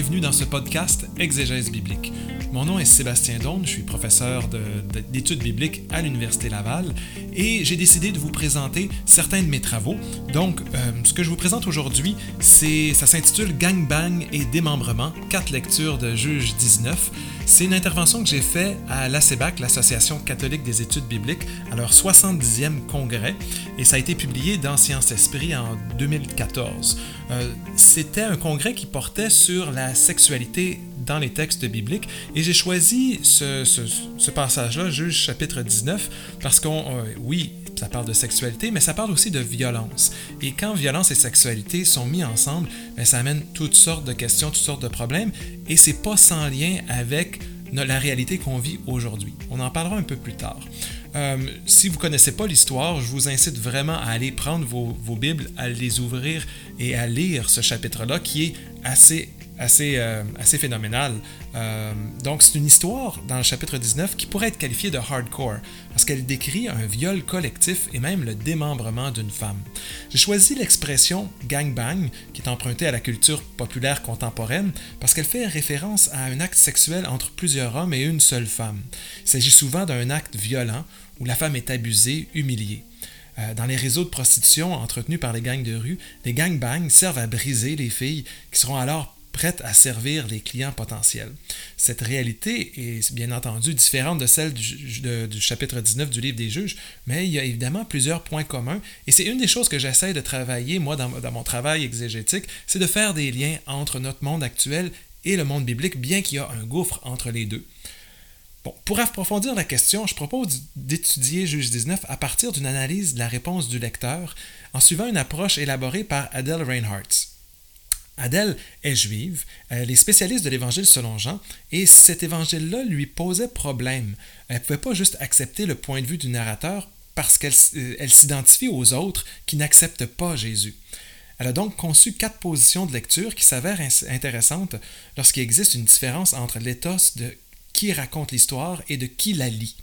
bienvenue dans ce podcast Exégèse biblique. Mon nom est Sébastien Daune, je suis professeur d'études bibliques à l'Université Laval et j'ai décidé de vous présenter certains de mes travaux. Donc, euh, ce que je vous présente aujourd'hui, ça s'intitule Gang Bang et démembrement, quatre lectures de Juge 19. C'est une intervention que j'ai faite à l'ACEBAC, l'Association catholique des études bibliques, à leur 70e congrès, et ça a été publié dans Sciences Esprit en 2014. Euh, c'était un congrès qui portait sur la sexualité dans les textes bibliques. Et j'ai choisi ce, passage-là, Juge chapitre 19, parce qu'on, euh, oui, ça parle de sexualité, mais ça parle aussi de violence. Et quand violence et sexualité sont mis ensemble, ben, ça amène toutes sortes de questions, toutes sortes de problèmes, et c'est pas sans lien avec la réalité qu'on vit aujourd'hui. On en parlera un peu plus tard. Euh, si vous ne connaissez pas l'histoire, je vous incite vraiment à aller prendre vos, vos, Bibles, à les ouvrir et à lire ce chapitre-là qui est assez assez, euh, assez phénoménal. Euh, donc, c'est une histoire dans le chapitre 19 qui pourrait être qualifiée de hardcore, parce qu'elle décrit un viol collectif et même le démembrement d'une femme. J'ai choisi l'expression gangbang, qui est empruntée à la culture populaire contemporaine, parce qu'elle fait référence à un acte sexuel entre plusieurs hommes et une seule femme. Il s'agit souvent d'un acte violent où la femme est abusée, humiliée. Euh, dans les réseaux de prostitution entretenus par les gangs de rue, les gangbangs servent à briser les filles qui seront alors prête à servir les clients potentiels. Cette réalité est bien entendu différente de celle du, chapitre 19 du livre des juges, mais il y a évidemment plusieurs points communs, et c'est une des choses que j'essaie de travailler, moi, dans, mon travail exégétique, c'est de faire des liens entre notre monde actuel et le monde biblique, bien qu'il y a un gouffre entre les deux. Pour approfondir la question, je propose d'étudier Juge 19 à partir d'une analyse de la réponse du lecteur en suivant une approche élaborée par Adele Reinhardt. Adèle est juive, elle est spécialiste de l'évangile selon Jean, et cet évangile-là lui posait problème. Elle ne pouvait pas juste accepter le point de vue du narrateur parce qu'elle euh, s'identifie aux autres qui n'acceptent pas Jésus. Elle a donc conçu quatre positions de lecture qui s'avèrent intéressantes lorsqu'il existe une différence entre l'éthos de qui raconte l'histoire et de qui la lit.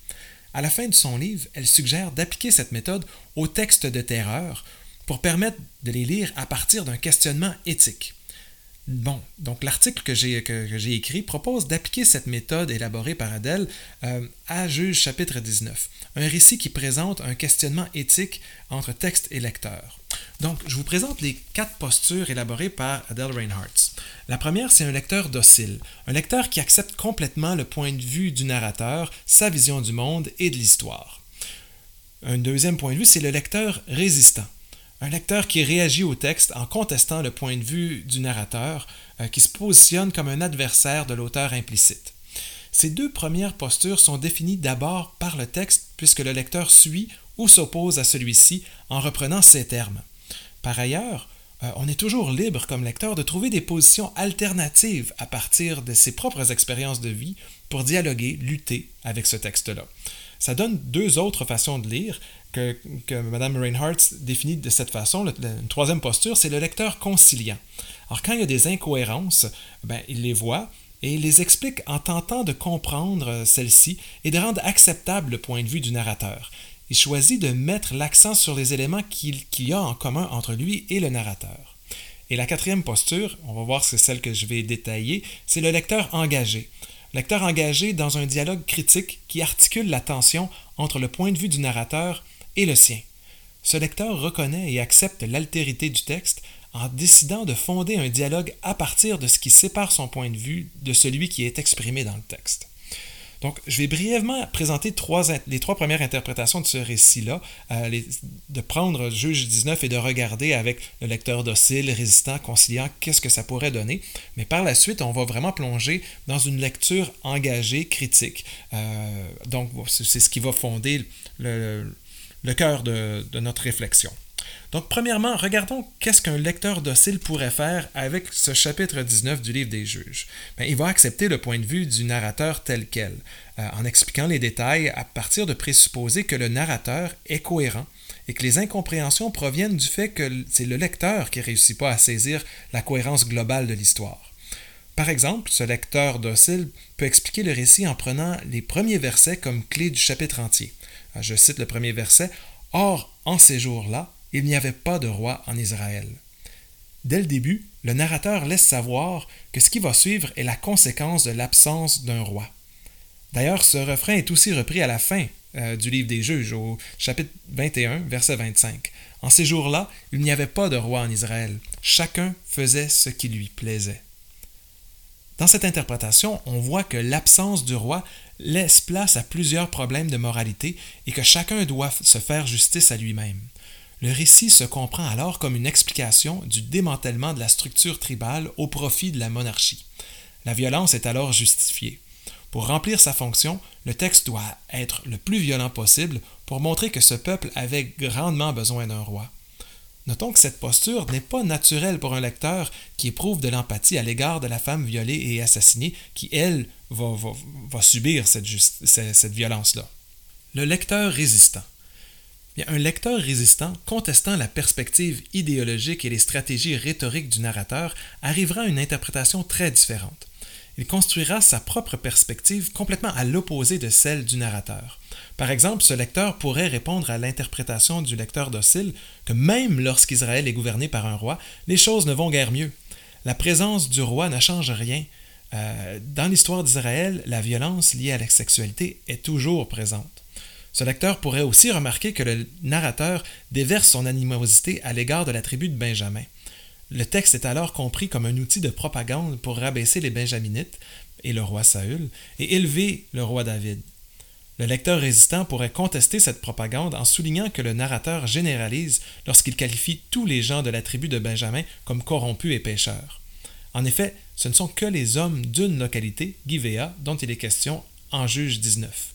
À la fin de son livre, elle suggère d'appliquer cette méthode aux textes de terreur pour permettre de les lire à partir d'un questionnement éthique. Bon, donc l'article que j'ai, que, écrit propose d'appliquer cette méthode élaborée par Adèle euh, à Juge chapitre 19, un récit qui présente un questionnement éthique entre texte et lecteur. Donc, je vous présente les quatre postures élaborées par Adele Reinhardt. La première, c'est un lecteur docile, un lecteur qui accepte complètement le point de vue du narrateur, sa vision du monde et de l'histoire. Un deuxième point de vue, c'est le lecteur résistant un lecteur qui réagit au texte en contestant le point de vue du narrateur, euh, qui se positionne comme un adversaire de l'auteur implicite. Ces deux premières postures sont définies d'abord par le texte, puisque le lecteur suit ou s'oppose à celui-ci en reprenant ses termes. Par ailleurs, euh, on est toujours libre comme lecteur de trouver des positions alternatives à partir de ses propres expériences de vie pour dialoguer, lutter avec ce texte-là. Ça donne deux autres façons de lire que, Mme Reinhardt définit de cette façon. une troisième posture, c'est le lecteur conciliant. Alors, quand il y a des incohérences, ben, il les voit et il les explique en tentant de comprendre celles-ci et de rendre acceptable le point de vue du narrateur. Il choisit de mettre l'accent sur les éléments qu'il y a en commun entre lui et le narrateur. Et la quatrième posture, on va voir c'est celle que je vais détailler, c'est le lecteur engagé. Lecteur engagé dans un dialogue critique qui articule la tension entre le point de vue du narrateur et le sien. Ce lecteur reconnaît et accepte l'altérité du texte en décidant de fonder un dialogue à partir de ce qui sépare son point de vue de celui qui est exprimé dans le texte. Donc, je vais brièvement présenter les trois premières interprétations de ce récit-là, euh, de prendre Juge 19 et de regarder avec le lecteur docile, résistant, conciliant, qu'est-ce que ça pourrait donner. Mais par la suite, on va vraiment plonger dans une lecture engagée, critique. Euh, donc, c'est ce qui va fonder le, cœur de notre réflexion. Donc, premièrement, regardons qu'est-ce qu'un lecteur docile pourrait faire avec ce chapitre 19 du livre des juges. Ben, il va accepter le point de vue du narrateur tel quel, euh, en expliquant les détails à partir de présupposer que le narrateur est cohérent et que les incompréhensions proviennent du fait que c'est le lecteur qui ne réussit pas à saisir la cohérence globale de l'histoire. Par exemple, ce lecteur docile peut expliquer le récit en prenant les premiers versets comme clé du chapitre entier. Euh, je cite le premier verset. Or, en ces jours-là, il n'y avait pas de roi en Israël. Dès le début, le narrateur laisse savoir que ce qui va suivre est la conséquence de l'absence d'un roi. D'ailleurs, ce refrain est aussi repris à la fin euh, du livre des juges, au chapitre 21, verset 25. En ces jours-là, il n'y avait pas de roi en Israël. Chacun faisait ce qui lui plaisait. Dans cette interprétation, on voit que l'absence du roi laisse place à plusieurs problèmes de moralité et que chacun doit se faire justice à lui-même. Le récit se comprend alors comme une explication du démantèlement de la structure tribale au profit de la monarchie. La violence est alors justifiée. Pour remplir sa fonction, le texte doit être le plus violent possible pour montrer que ce peuple avait grandement besoin d'un roi. Notons que cette posture n'est pas naturelle pour un lecteur qui éprouve de l'empathie à l'égard de la femme violée et assassinée, qui, elle, va, subir cette, violence-là. Le lecteur résistant. un lecteur résistant, contestant la perspective idéologique et les stratégies rhétoriques du narrateur, arrivera à une interprétation très différente il construira sa propre perspective complètement à l'opposé de celle du narrateur. Par exemple, ce lecteur pourrait répondre à l'interprétation du lecteur docile que même lorsqu'Israël est gouverné par un roi, les choses ne vont guère mieux. La présence du roi ne change rien. Euh, dans l'histoire d'Israël, la violence liée à la sexualité est toujours présente. Ce lecteur pourrait aussi remarquer que le narrateur déverse son animosité à l'égard de la tribu de Benjamin. Le texte est alors compris comme un outil de propagande pour rabaisser les Benjaminites et le roi Saül et élever le roi David. Le lecteur résistant pourrait contester cette propagande en soulignant que le narrateur généralise lorsqu'il qualifie tous les gens de la tribu de Benjamin comme corrompus et pécheurs. En effet, ce ne sont que les hommes d'une localité, Givéa, dont il est question en Juge 19.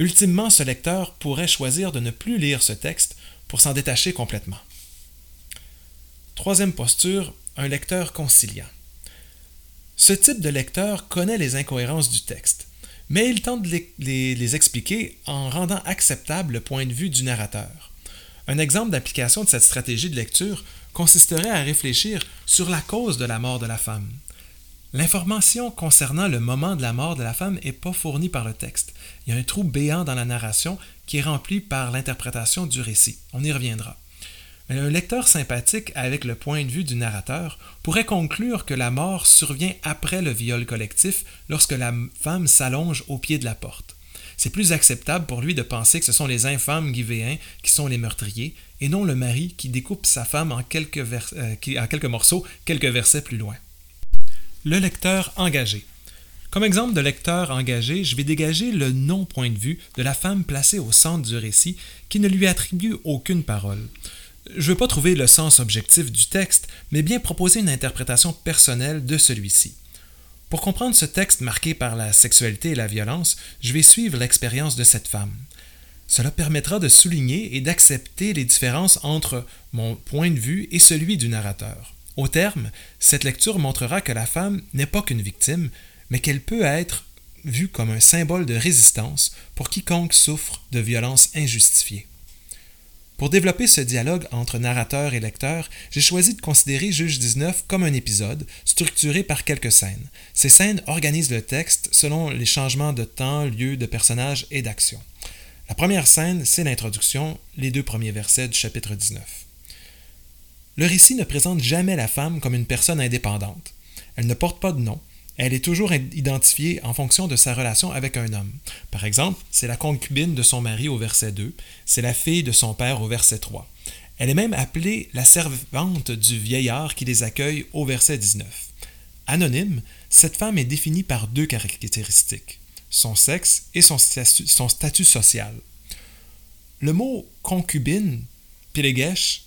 Ultimement, ce lecteur pourrait choisir de ne plus lire ce texte pour s'en détacher complètement. Troisième posture, un lecteur conciliant. Ce type de lecteur connaît les incohérences du texte, mais il tente de les, expliquer en rendant acceptable le point de vue du narrateur. Un exemple d'application de cette stratégie de lecture consisterait à réfléchir sur la cause de la mort de la femme. L'information concernant le moment de la mort de la femme n'est pas fournie par le texte. Il y a un trou béant dans la narration qui est rempli par l'interprétation du récit. On y reviendra. Mais un lecteur sympathique avec le point de vue du narrateur pourrait conclure que la mort survient après le viol collectif lorsque la femme s'allonge au pied de la porte. C'est plus acceptable pour lui de penser que ce sont les infâmes guivéens qui sont les meurtriers et non le mari qui découpe sa femme en quelques, euh, en quelques morceaux quelques versets plus loin. Le lecteur engagé. Comme exemple de lecteur engagé, je vais dégager le non-point de vue de la femme placée au centre du récit qui ne lui attribue aucune parole. Je ne veux pas trouver le sens objectif du texte, mais bien proposer une interprétation personnelle de celui-ci. Pour comprendre ce texte marqué par la sexualité et la violence, je vais suivre l'expérience de cette femme. Cela permettra de souligner et d'accepter les différences entre mon point de vue et celui du narrateur. Au terme, cette lecture montrera que la femme n'est pas qu'une victime, mais qu'elle peut être vue comme un symbole de résistance pour quiconque souffre de violences injustifiées. Pour développer ce dialogue entre narrateur et lecteur, j'ai choisi de considérer Juge 19 comme un épisode, structuré par quelques scènes. Ces scènes organisent le texte selon les changements de temps, lieu, de personnages et d'action. La première scène, c'est l'introduction, les deux premiers versets du chapitre 19. Le récit ne présente jamais la femme comme une personne indépendante. Elle ne porte pas de nom, elle est toujours identifiée en fonction de sa relation avec un homme. Par exemple, c'est la concubine de son mari au verset 2, c'est la fille de son père au verset 3. Elle est même appelée la servante du vieillard qui les accueille au verset 19. Anonyme, cette femme est définie par deux caractéristiques, son sexe et son statut, social. Le mot concubine, pilegesh,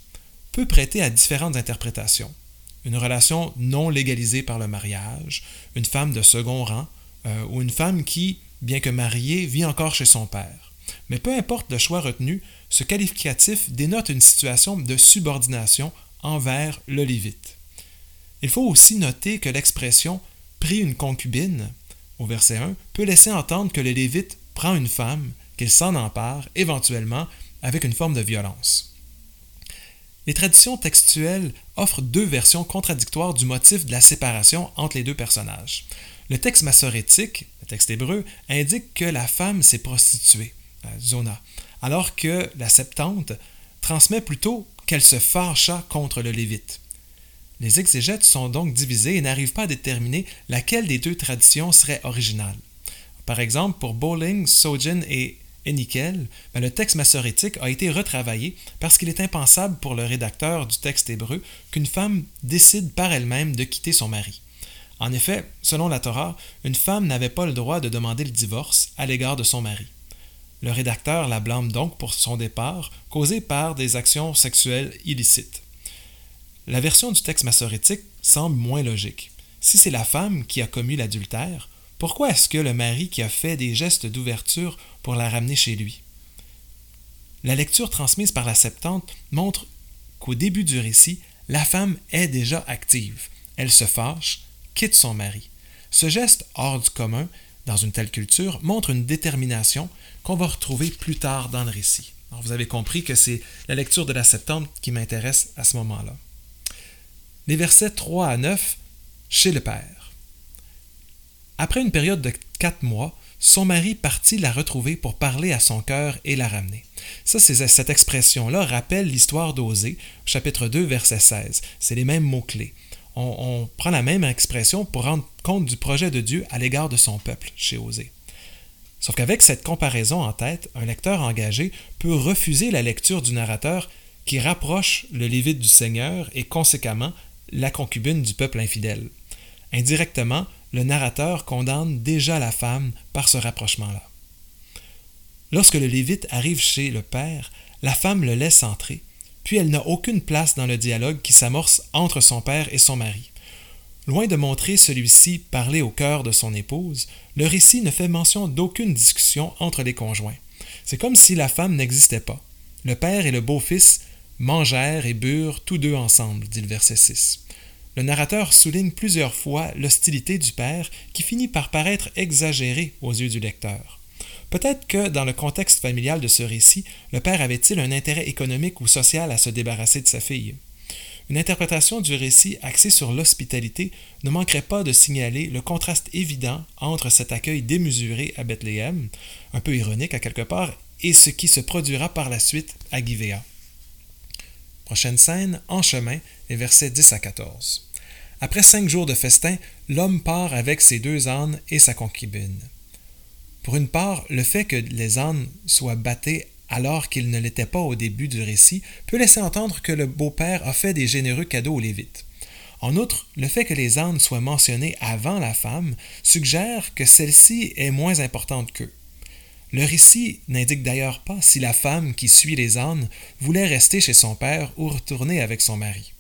peut prêter à différentes interprétations une relation non légalisée par le mariage, une femme de second rang, euh, ou une femme qui, bien que mariée, vit encore chez son père. Mais peu importe le choix retenu, ce qualificatif dénote une situation de subordination envers le Lévite. Il faut aussi noter que l'expression prit une concubine, au verset 1, peut laisser entendre que le Lévite prend une femme, qu'il s'en empare, éventuellement, avec une forme de violence. Les traditions textuelles offrent deux versions contradictoires du motif de la séparation entre les deux personnages. Le texte massorétique, le texte hébreu, indique que la femme s'est prostituée, Zona, alors que la Septante transmet plutôt qu'elle se fâcha contre le Lévite. Les exégètes sont donc divisés et n'arrivent pas à déterminer laquelle des deux traditions serait originale. Par exemple, pour Bowling, Sojin et Enikel, ben, le texte massorétique a été retravaillé parce qu'il est impensable pour le rédacteur du texte hébreu qu'une femme décide par elle-même de quitter son mari. En effet, selon la Torah, une femme n'avait pas le droit de demander le divorce à l'égard de son mari. Le rédacteur la blâme donc pour son départ, causé par des actions sexuelles illicites. La version du texte massorétique semble moins logique. Si c'est la femme qui a commis l'adultère, pourquoi est-ce que le mari qui a fait des gestes d'ouverture pour la ramener chez lui La lecture transmise par la Septante montre qu'au début du récit, la femme est déjà active. Elle se fâche, quitte son mari. Ce geste hors du commun, dans une telle culture, montre une détermination qu'on va retrouver plus tard dans le récit. vous avez compris que c'est la lecture de la Septante qui m'intéresse à ce moment-là. Les versets 3 à 9, chez le Père. Après une période de quatre mois, son mari partit la retrouver pour parler à son cœur et la ramener. Ça, cette expression-là rappelle l'histoire d'Osée, chapitre 2, verset 16. C'est les mêmes mots-clés. On, on, prend la même expression pour rendre compte du projet de Dieu à l'égard de son peuple chez Osée. Sauf qu'avec cette comparaison en tête, un lecteur engagé peut refuser la lecture du narrateur qui rapproche le Lévite du Seigneur et conséquemment la concubine du peuple infidèle. Indirectement, le narrateur condamne déjà la femme par ce rapprochement-là. Lorsque le Lévite arrive chez le père, la femme le laisse entrer, puis elle n'a aucune place dans le dialogue qui s'amorce entre son père et son mari. Loin de montrer celui-ci parler au cœur de son épouse, le récit ne fait mention d'aucune discussion entre les conjoints. C'est comme si la femme n'existait pas. Le père et le beau-fils mangèrent et burent tous deux ensemble, dit le verset 6. Le narrateur souligne plusieurs fois l'hostilité du père qui finit par paraître exagérée aux yeux du lecteur. Peut-être que, dans le contexte familial de ce récit, le père avait-il un intérêt économique ou social à se débarrasser de sa fille? Une interprétation du récit axée sur l'hospitalité ne manquerait pas de signaler le contraste évident entre cet accueil démesuré à Bethléem, un peu ironique à quelque part, et ce qui se produira par la suite à Givéa. Prochaine scène, en chemin, les versets 10 à 14. Après cinq jours de festin, l'homme part avec ses deux ânes et sa concubine. Pour une part, le fait que les ânes soient battés alors qu'ils ne l'étaient pas au début du récit peut laisser entendre que le beau-père a fait des généreux cadeaux aux Lévites. En outre, le fait que les ânes soient mentionnés avant la femme suggère que celle-ci est moins importante qu'eux. Le récit n'indique d'ailleurs pas si la femme qui suit les ânes voulait rester chez son père ou retourner avec son mari.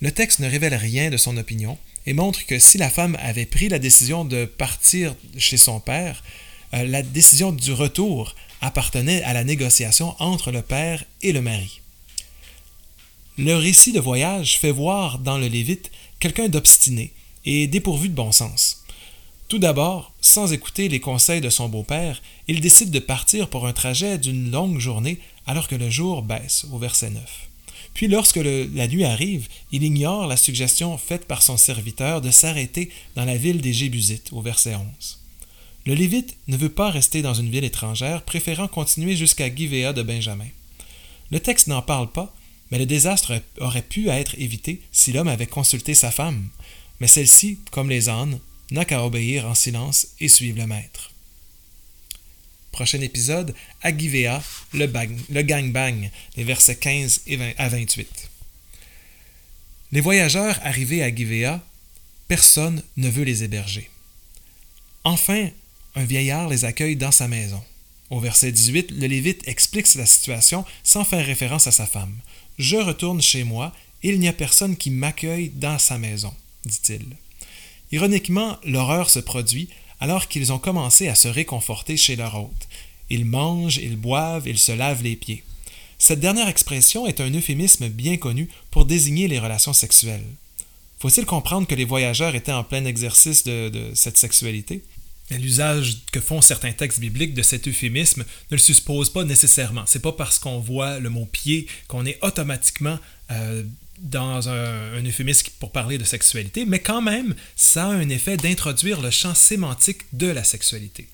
Le texte ne révèle rien de son opinion et montre que si la femme avait pris la décision de partir chez son père, euh, la décision du retour appartenait à la négociation entre le père et le mari. Le récit de voyage fait voir dans le Lévite quelqu'un d'obstiné et dépourvu de bon sens. Tout d'abord, sans écouter les conseils de son beau-père, il décide de partir pour un trajet d'une longue journée alors que le jour baisse, au verset 9. Puis lorsque la nuit arrive, il ignore la suggestion faite par son serviteur de s'arrêter dans la ville des Jébusites, au verset 11. Le Lévite ne veut pas rester dans une ville étrangère, préférant continuer jusqu'à Givéa de Benjamin. Le texte n'en parle pas, mais le désastre aurait pu être évité si l'homme avait consulté sa femme. Mais celle-ci, comme les ânes, n'a qu'à obéir en silence et suivre le maître. Prochain épisode, Agivéa, le, bang, le gangbang, les versets 15 à 28. Les voyageurs arrivés à Givéa, personne ne veut les héberger. Enfin, un vieillard les accueille dans sa maison. Au verset 18, le Lévite explique la situation sans faire référence à sa femme. Je retourne chez moi, et il n'y a personne qui m'accueille dans sa maison, dit-il. Ironiquement, l'horreur se produit alors qu'ils ont commencé à se réconforter chez leur hôte. Ils mangent, ils boivent, ils se lavent les pieds. Cette dernière expression est un euphémisme bien connu pour désigner les relations sexuelles. Faut-il comprendre que les voyageurs étaient en plein exercice de, cette sexualité? L'usage que font certains textes bibliques de cet euphémisme ne le suppose pas nécessairement. C'est pas parce qu'on voit le mot pied qu'on est automatiquement euh, dans un, euphémisme pour parler de sexualité, mais quand même, ça a un effet d'introduire le champ sémantique de la sexualité.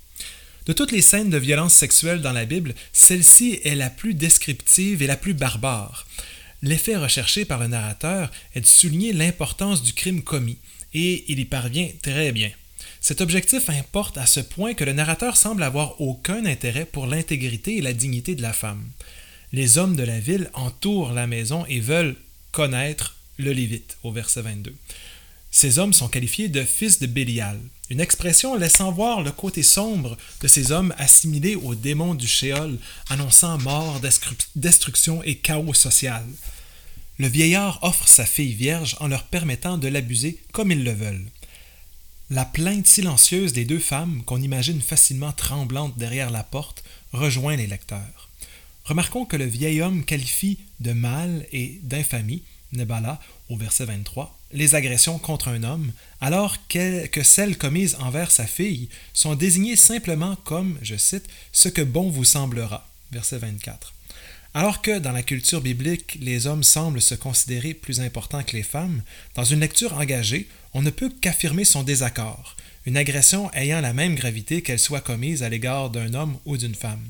De toutes les scènes de violence sexuelle dans la Bible, celle-ci est la plus descriptive et la plus barbare. L'effet recherché par le narrateur est de souligner l'importance du crime commis, et il y parvient très bien. Cet objectif importe à ce point que le narrateur semble avoir aucun intérêt pour l'intégrité et la dignité de la femme. Les hommes de la ville entourent la maison et veulent connaître le Lévite, au verset 22. Ces hommes sont qualifiés de fils de Bélial, une expression laissant voir le côté sombre de ces hommes assimilés aux démons du Shéol, annonçant mort, destruction et chaos social. Le vieillard offre sa fille vierge en leur permettant de l'abuser comme ils le veulent. La plainte silencieuse des deux femmes, qu'on imagine facilement tremblantes derrière la porte, rejoint les lecteurs. Remarquons que le vieil homme qualifie de mal et d'infamie, Nebala, au verset 23, les agressions contre un homme, alors que, celles commises envers sa fille sont désignées simplement comme, je cite, ce que bon vous semblera. Verset 24. Alors que dans la culture biblique, les hommes semblent se considérer plus importants que les femmes, dans une lecture engagée, on ne peut qu'affirmer son désaccord, une agression ayant la même gravité qu'elle soit commise à l'égard d'un homme ou d'une femme.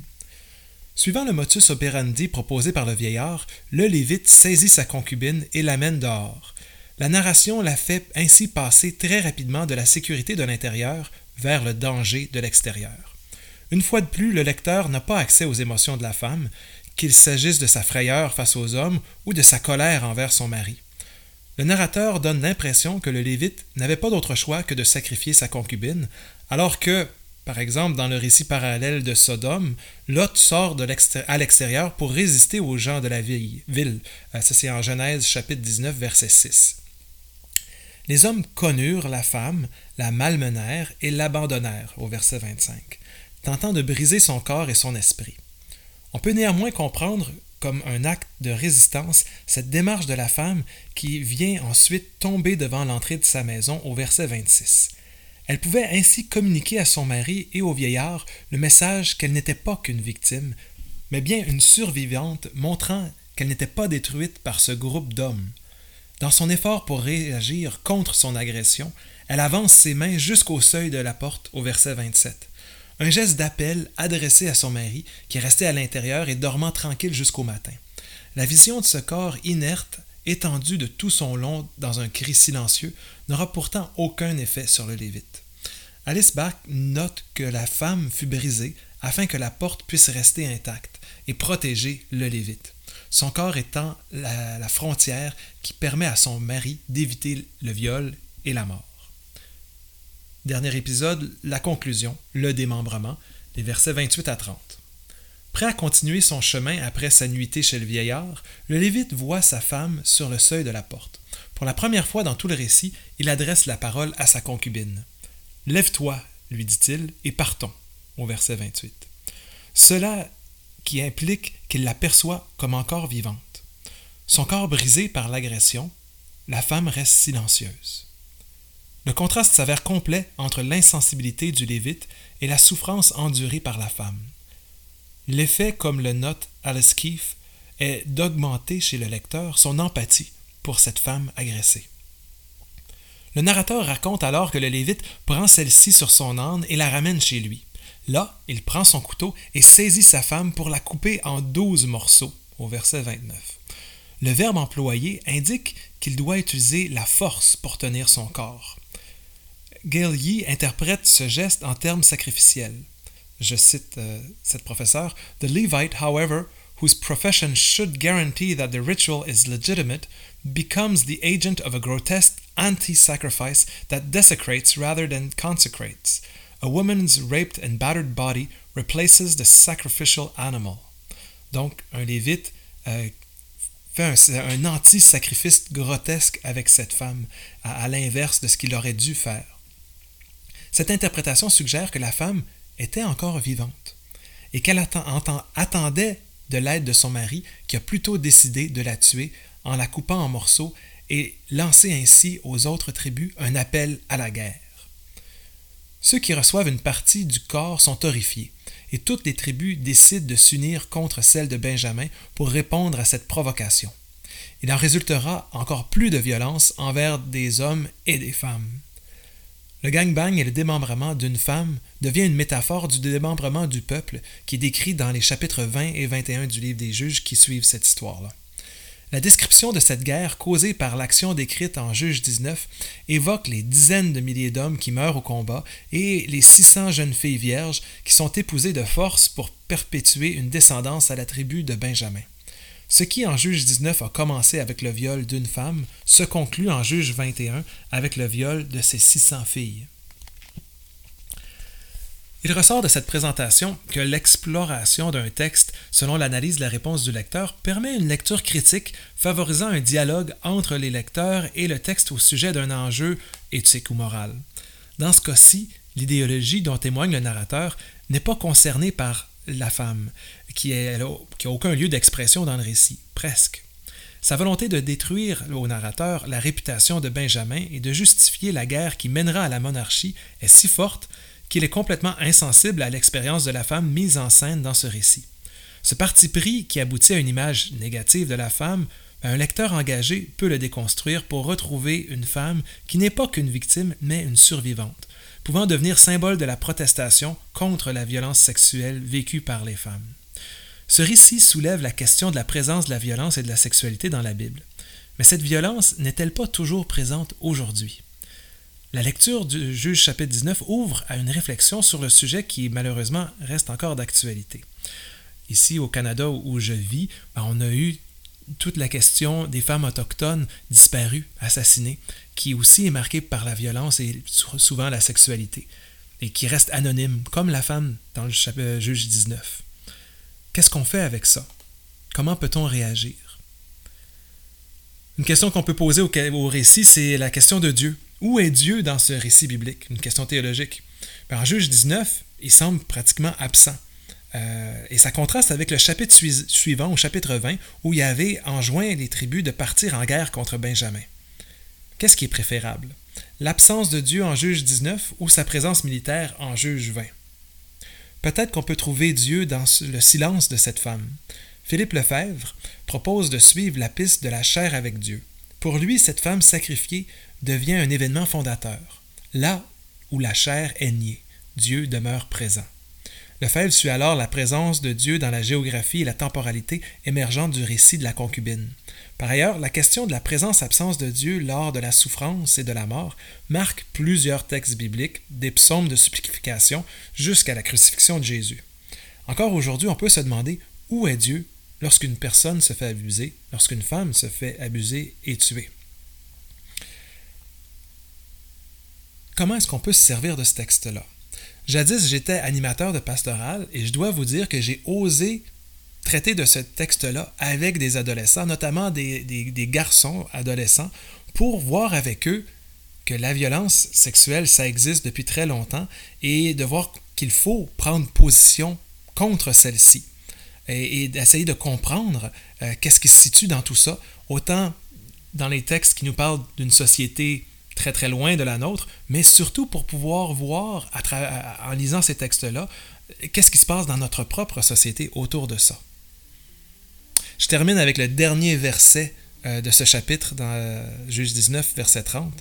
Suivant le motus operandi proposé par le vieillard, le Lévite saisit sa concubine et l'amène dehors. La narration la fait ainsi passer très rapidement de la sécurité de l'intérieur vers le danger de l'extérieur. Une fois de plus, le lecteur n'a pas accès aux émotions de la femme, qu'il s'agisse de sa frayeur face aux hommes ou de sa colère envers son mari. Le narrateur donne l'impression que le Lévite n'avait pas d'autre choix que de sacrifier sa concubine, alors que, par exemple, dans le récit parallèle de Sodome, Lot sort à l'extérieur pour résister aux gens de la ville. Euh, c'est en Genèse chapitre 19, verset 6. Les hommes connurent la femme, la malmenèrent et l'abandonnèrent, au verset 25, tentant de briser son corps et son esprit. On peut néanmoins comprendre comme un acte de résistance cette démarche de la femme qui vient ensuite tomber devant l'entrée de sa maison au verset 26. Elle pouvait ainsi communiquer à son mari et au vieillard le message qu'elle n'était pas qu'une victime, mais bien une survivante montrant qu'elle n'était pas détruite par ce groupe d'hommes. Dans son effort pour réagir contre son agression, elle avance ses mains jusqu'au seuil de la porte au verset 27. Un geste d'appel adressé à son mari qui restait à l'intérieur et dormant tranquille jusqu'au matin. La vision de ce corps inerte, étendu de tout son long dans un cri silencieux, n'aura pourtant aucun effet sur le Lévite. Alice Bach note que la femme fut brisée afin que la porte puisse rester intacte et protéger le Lévite son corps étant la, frontière qui permet à son mari d'éviter le viol et la mort. Dernier épisode, la conclusion, le démembrement, les versets 28 à 30. Prêt à continuer son chemin après sa nuitée chez le vieillard, le Lévite voit sa femme sur le seuil de la porte. Pour la première fois dans tout le récit, il adresse la parole à sa concubine. Lève-toi, lui dit-il, et partons, au verset 28. Cela qui implique qu'il la perçoit comme encore vivante. Son corps brisé par l'agression, la femme reste silencieuse. Le contraste s'avère complet entre l'insensibilité du Lévite et la souffrance endurée par la femme. L'effet, comme le note Alice est d'augmenter chez le lecteur son empathie pour cette femme agressée. Le narrateur raconte alors que le Lévite prend celle-ci sur son âne et la ramène chez lui. Là, il prend son couteau et saisit sa femme pour la couper en douze morceaux, au verset 29. Le verbe employé indique qu'il doit utiliser la force pour tenir son corps. Gail Yee interprète ce geste en termes sacrificiels. Je cite euh, cette professeure Levite, whose profession should guarantee that the ritual is legitimate, becomes the agent of a grotesque anti sacrifice that desecrates rather than consecrates. A woman's raped and battered body replaces the sacrificial animal. Donc, un lévite euh, fait un, anti-sacrifice grotesque avec cette femme, à, l'inverse de ce qu'il aurait dû faire. Cette interprétation suggère que la femme était encore vivante et qu'elle attendait de l'aide de son mari qui a plutôt décidé de la tuer en la coupant en morceaux et lancer ainsi aux autres tribus un appel à la guerre. Ceux qui reçoivent une partie du corps sont horrifiés, et toutes les tribus décident de s'unir contre celle de Benjamin pour répondre à cette provocation. Il en résultera encore plus de violence envers des hommes et des femmes. Le gangbang et le démembrement d'une femme devient une métaphore du démembrement du peuple qui est décrit dans les chapitres 20 et 21 du livre des juges qui suivent cette histoire-là. La description de cette guerre causée par l'action décrite en Juge 19 évoque les dizaines de milliers d'hommes qui meurent au combat et les 600 jeunes filles vierges qui sont épousées de force pour perpétuer une descendance à la tribu de Benjamin. Ce qui en Juge 19 a commencé avec le viol d'une femme se conclut en Juge 21 avec le viol de ces 600 filles. Il ressort de cette présentation que l'exploration d'un texte selon l'analyse de la réponse du lecteur permet une lecture critique favorisant un dialogue entre les lecteurs et le texte au sujet d'un enjeu éthique ou moral. Dans ce cas-ci, l'idéologie dont témoigne le narrateur n'est pas concernée par la femme, qui n'a aucun lieu d'expression dans le récit, presque. Sa volonté de détruire au narrateur la réputation de Benjamin et de justifier la guerre qui mènera à la monarchie est si forte qu'il est complètement insensible à l'expérience de la femme mise en scène dans ce récit. Ce parti pris qui aboutit à une image négative de la femme, un lecteur engagé peut le déconstruire pour retrouver une femme qui n'est pas qu'une victime, mais une survivante, pouvant devenir symbole de la protestation contre la violence sexuelle vécue par les femmes. Ce récit soulève la question de la présence de la violence et de la sexualité dans la Bible. Mais cette violence n'est-elle pas toujours présente aujourd'hui? La lecture du juge chapitre 19 ouvre à une réflexion sur le sujet qui malheureusement reste encore d'actualité. Ici au Canada où je vis, ben, on a eu toute la question des femmes autochtones disparues, assassinées, qui aussi est marquée par la violence et souvent la sexualité, et qui reste anonyme, comme la femme dans le euh, juge 19. Qu'est-ce qu'on fait avec ça? Comment peut-on réagir? Une question qu'on peut poser au récit, c'est la question de Dieu. Où est Dieu dans ce récit biblique? Une question théologique. Ben, en Juge 19, il semble pratiquement absent. Euh, et ça contraste avec le chapitre suivant, au chapitre 20, où avait enjoint les tribus de partir en guerre contre Benjamin. Qu'est-ce qui est préférable? L'absence de Dieu en Juge 19 ou sa présence militaire en Juge 20 Peut-être qu'on peut trouver Dieu dans le silence de cette femme. Philippe Lefebvre propose de suivre la piste de la chair avec Dieu. Pour lui, cette femme sacrifiée devient un événement fondateur. Là où la chair est niée, Dieu demeure présent. Lefebvre suit alors la présence de Dieu dans la géographie et la temporalité émergente du récit de la concubine. Par ailleurs, la question de la présence-absence de Dieu lors de la souffrance et de la mort marque plusieurs textes bibliques, des psaumes de supplication jusqu'à la crucifixion de Jésus. Encore aujourd'hui, on peut se demander où est Dieu lorsqu'une personne se fait abuser, lorsqu'une femme se fait abuser et tuer. Comment est-ce qu'on peut se servir de ce texte-là? Jadis, j'étais animateur de pastoral et je dois vous dire que j'ai osé traiter de ce texte-là avec des adolescents, notamment des, garçons adolescents, pour voir avec eux que la violence sexuelle, ça existe depuis très longtemps et de voir qu'il faut prendre position contre celle-ci et, d'essayer de comprendre euh, qu'est-ce qui se situe dans tout ça, autant dans les textes qui nous parlent d'une société très très loin de la nôtre, mais surtout pour pouvoir voir en lisant ces textes-là, qu'est-ce qui se passe dans notre propre société autour de ça. Je termine avec le dernier verset euh, de ce chapitre dans euh, Juge 19, verset 30.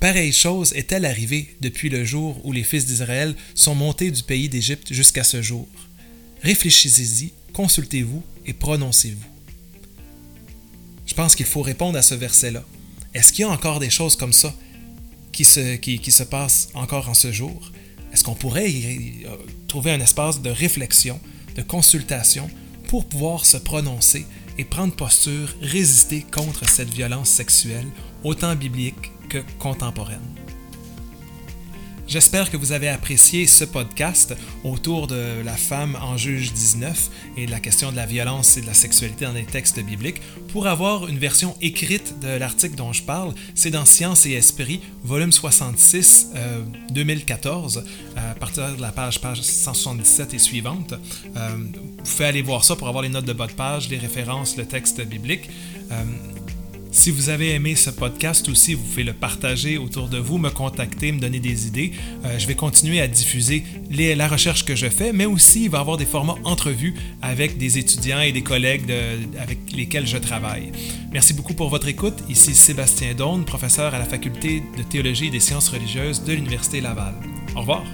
Pareille chose est-elle arrivée depuis le jour où les fils d'Israël sont montés du pays d'Égypte jusqu'à ce jour. Réfléchissez-y, consultez-vous et prononcez-vous. Je pense qu'il faut répondre à ce verset-là. Est-ce qu'il y a encore des choses comme ça qui se, passent encore en ce jour? Est-ce qu'on pourrait y, euh, trouver un espace de réflexion, de consultation pour pouvoir se prononcer et prendre posture, résister contre cette violence sexuelle, autant biblique que contemporaine? J'espère que vous avez apprécié ce podcast autour de la femme en juge 19 et de la question de la violence et de la sexualité dans les textes bibliques. Pour avoir une version écrite de l'article dont je parle, c'est dans Science et Esprit, volume 66, 2014, euh, à partir de la page, page 177 et suivante. Euh, vous pouvez aller voir ça pour avoir les notes de bas de page, les références, le texte biblique. Euh, si vous avez aimé ce podcast aussi, vous pouvez le partager autour de vous, me contacter, me donner des idées. Euh, je vais continuer à diffuser la recherche que je fais, mais aussi il va y avoir des formats entrevues avec des étudiants et des collègues avec lesquels je travaille. Merci beaucoup pour votre écoute. Ici Sébastien Daune, professeur à la faculté de théologie et des sciences religieuses de l'Université Laval. Au revoir.